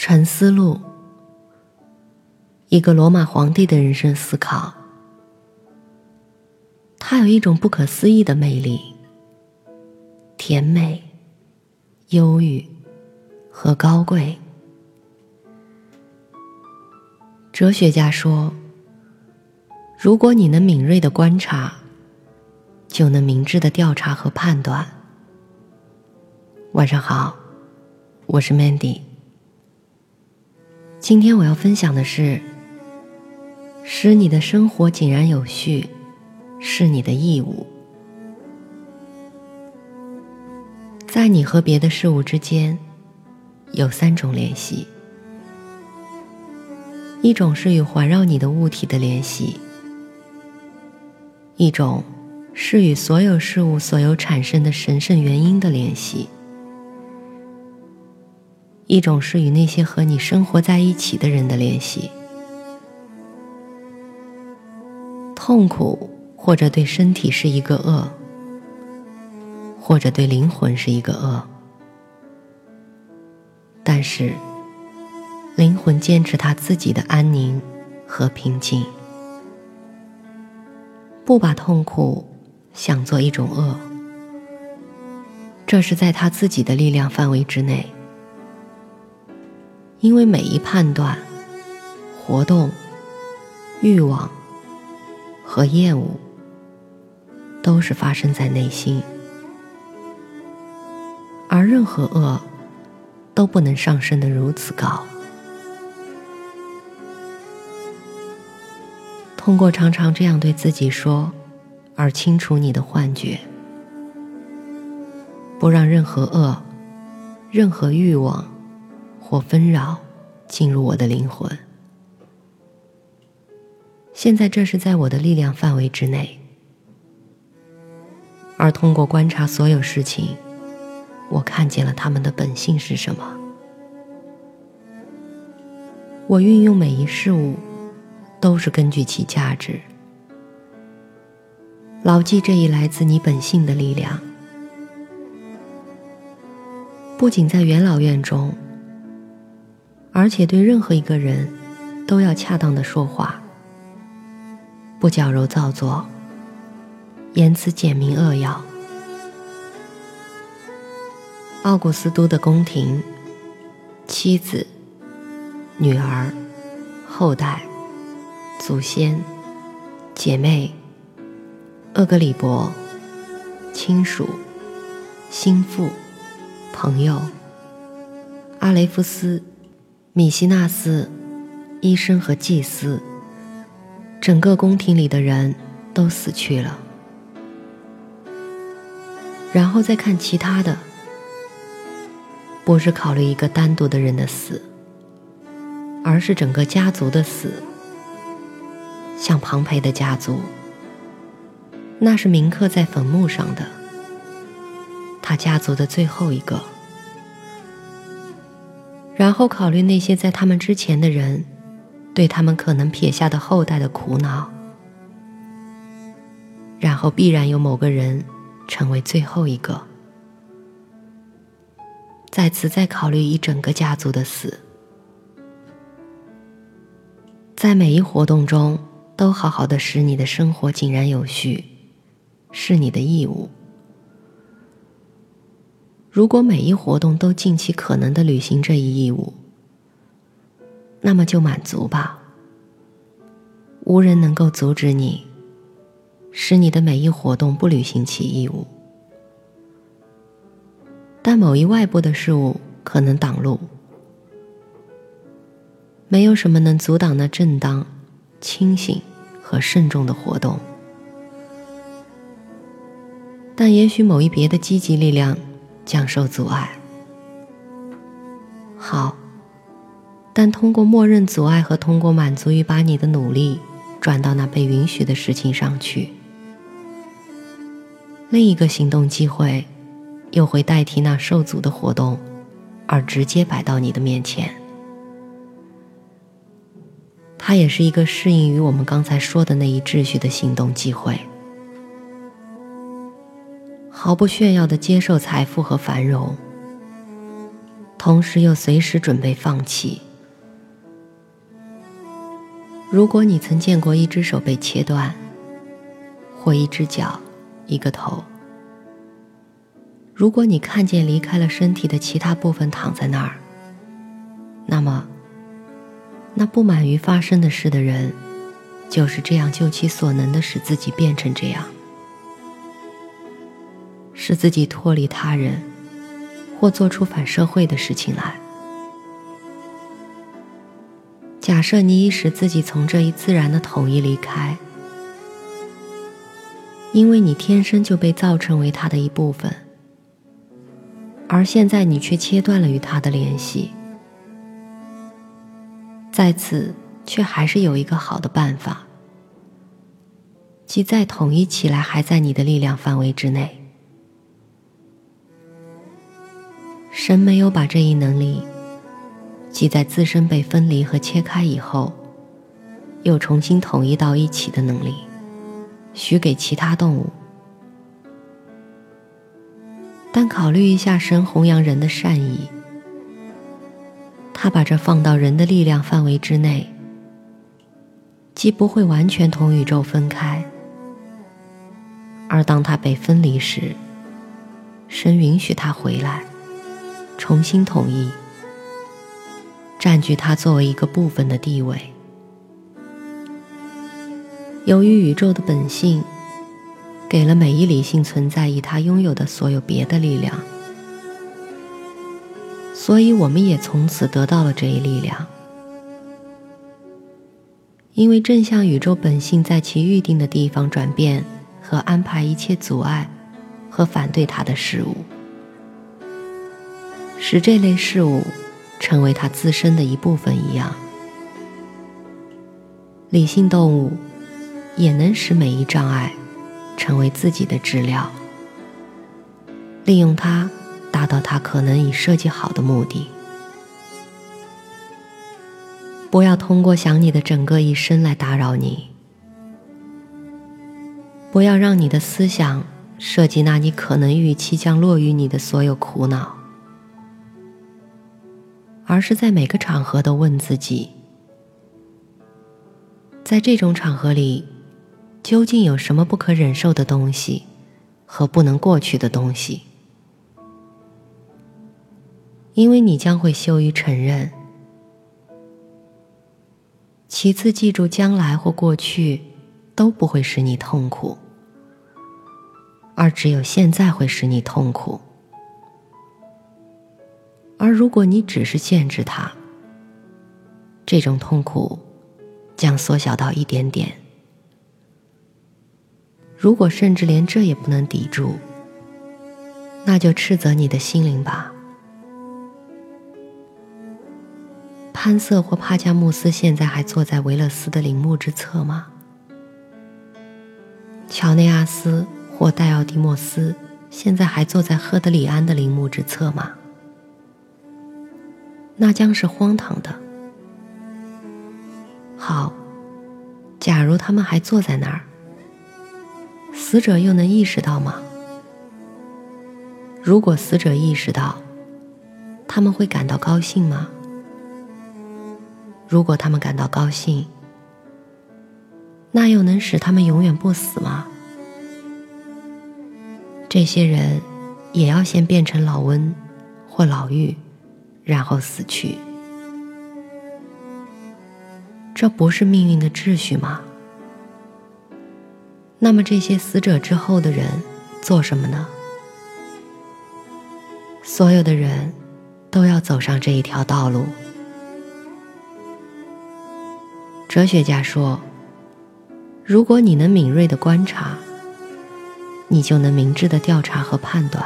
沉思录，一个罗马皇帝的人生思考。他有一种不可思议的魅力，甜美、忧郁和高贵。哲学家说：“如果你能敏锐的观察，就能明智的调查和判断。”晚上好，我是 Mandy。今天我要分享的是：使你的生活井然有序，是你的义务。在你和别的事物之间，有三种联系。一种是与环绕你的物体的联系，一种是与所有事物所有产生的神圣原因的联系，一种是与那些和你生活在一起的人的联系。痛苦或者对身体是一个恶，或者对灵魂是一个恶，但是。灵魂坚持他自己的安宁和平静，不把痛苦想作一种恶。这是在他自己的力量范围之内，因为每一判断、活动、欲望和厌恶，都是发生在内心，而任何恶都不能上升的如此高。通过常常这样对自己说，而清除你的幻觉，不让任何恶、任何欲望或纷扰进入我的灵魂。现在这是在我的力量范围之内，而通过观察所有事情，我看见了他们的本性是什么。我运用每一事物。都是根据其价值，牢记这一来自你本性的力量。不仅在元老院中，而且对任何一个人，都要恰当的说话，不矫揉造作，言辞简明扼要。奥古斯都的宫廷，妻子、女儿、后代。祖先、姐妹、厄格里伯、亲属、心腹、朋友、阿雷夫斯、米西纳斯、医生和祭司，整个宫廷里的人都死去了。然后再看其他的，不是考虑一个单独的人的死，而是整个家族的死。像庞培的家族，那是铭刻在坟墓上的，他家族的最后一个。然后考虑那些在他们之前的人，对他们可能撇下的后代的苦恼，然后必然有某个人成为最后一个。在此再考虑一整个家族的死，在每一活动中。都好好的使你的生活井然有序，是你的义务。如果每一活动都尽其可能的履行这一义务，那么就满足吧。无人能够阻止你，使你的每一活动不履行其义务。但某一外部的事物可能挡路，没有什么能阻挡那正当。清醒和慎重的活动，但也许某一别的积极力量将受阻碍。好，但通过默认阻碍和通过满足于把你的努力转到那被允许的事情上去，另一个行动机会又会代替那受阻的活动，而直接摆到你的面前。它也是一个适应于我们刚才说的那一秩序的行动机会，毫不炫耀的接受财富和繁荣，同时又随时准备放弃。如果你曾见过一只手被切断，或一只脚、一个头；如果你看见离开了身体的其他部分躺在那儿，那么，那不满于发生的事的人，就是这样就其所能的使自己变成这样，使自己脱离他人，或做出反社会的事情来。假设你已使自己从这一自然的统一离开，因为你天生就被造成为他的一部分，而现在你却切断了与他的联系，在此却还是有一个好的办法，即再统一起来还在你的力量范围之内。神没有把这一能力。即在自身被分离和切开以后，又重新统一到一起的能力，许给其他动物。但考虑一下神弘扬人的善意，他把这放到人的力量范围之内，既不会完全同宇宙分开，而当他被分离时，神允许他回来，重新统一。占据它作为一个部分的地位。由于宇宙的本性给了每一理性存在以它拥有的所有别的力量，所以我们也从此得到了这一力量。因为正向宇宙本性在其预定的地方转变和安排一切阻碍和反对它的事物，使这类事物。成为它自身的一部分一样，理性动物也能使每一障碍成为自己的治疗，利用它达到它可能已设计好的目的。不要通过想你的整个一生来打扰你，不要让你的思想涉及那你可能预期将落于你的所有苦恼。而是在每个场合都问自己：在这种场合里，究竟有什么不可忍受的东西和不能过去的东西？因为你将会羞于承认。其次，记住将来或过去都不会使你痛苦，而只有现在会使你痛苦。而如果你只是限制它，这种痛苦将缩小到一点点。如果甚至连这也不能抵住，那就斥责你的心灵吧。潘瑟或帕加穆斯现在还坐在维勒斯的陵墓之侧吗？乔内阿斯或戴奥蒂莫斯现在还坐在赫德里安的陵墓之侧吗？那将是荒唐的。好，假如他们还坐在那儿，死者又能意识到吗？如果死者意识到，他们会感到高兴吗？如果他们感到高兴，那又能使他们永远不死吗？这些人也要先变成老温或老妪。然后死去，这不是命运的秩序吗？那么这些死者之后的人做什么呢？所有的人都要走上这一条道路。哲学家说：“如果你能敏锐的观察，你就能明智的调查和判断。”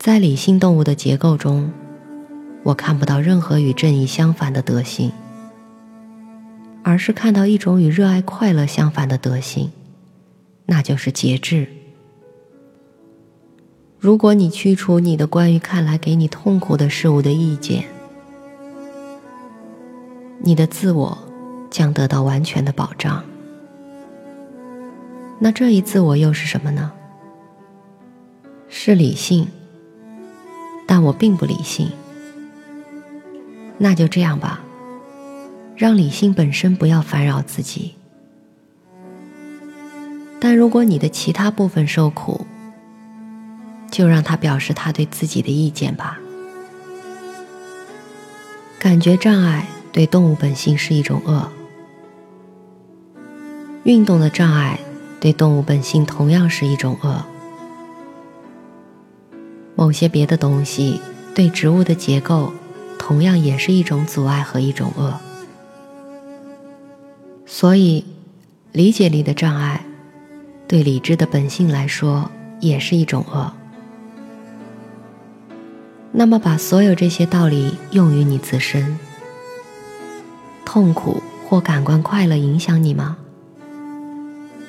在理性动物的结构中，我看不到任何与正义相反的德性，而是看到一种与热爱快乐相反的德性，那就是节制。如果你去除你的关于看来给你痛苦的事物的意见，你的自我将得到完全的保障。那这一自我又是什么呢？是理性。但我并不理性。那就这样吧，让理性本身不要烦扰自己。但如果你的其他部分受苦，就让他表示他对自己的意见吧。感觉障碍对动物本性是一种恶，运动的障碍对动物本性同样是一种恶，某些别的东西对植物的结构。同样也是一种阻碍和一种恶，所以理解力的障碍，对理智的本性来说也是一种恶。那么，把所有这些道理用于你自身，痛苦或感官快乐影响你吗？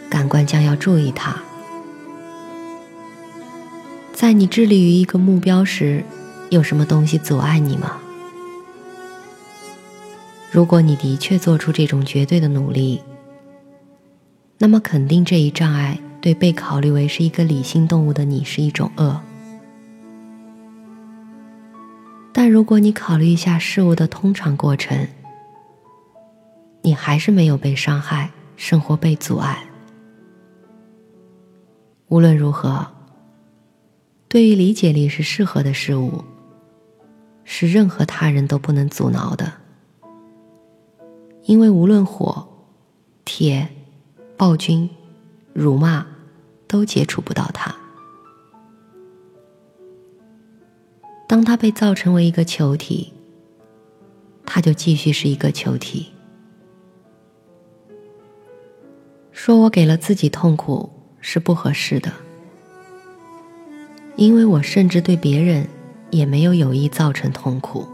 感官将要注意它。在你致力于一个目标时，有什么东西阻碍你吗？如果你的确做出这种绝对的努力，那么肯定这一障碍对被考虑为是一个理性动物的你是一种恶。但如果你考虑一下事物的通常过程，你还是没有被伤害，生活被阻碍。无论如何，对于理解力是适合的事物，是任何他人都不能阻挠的。因为无论火、铁、暴君、辱骂，都接触不到它。当它被造成为一个球体，它就继续是一个球体。说我给了自己痛苦是不合适的，因为我甚至对别人也没有有意造成痛苦。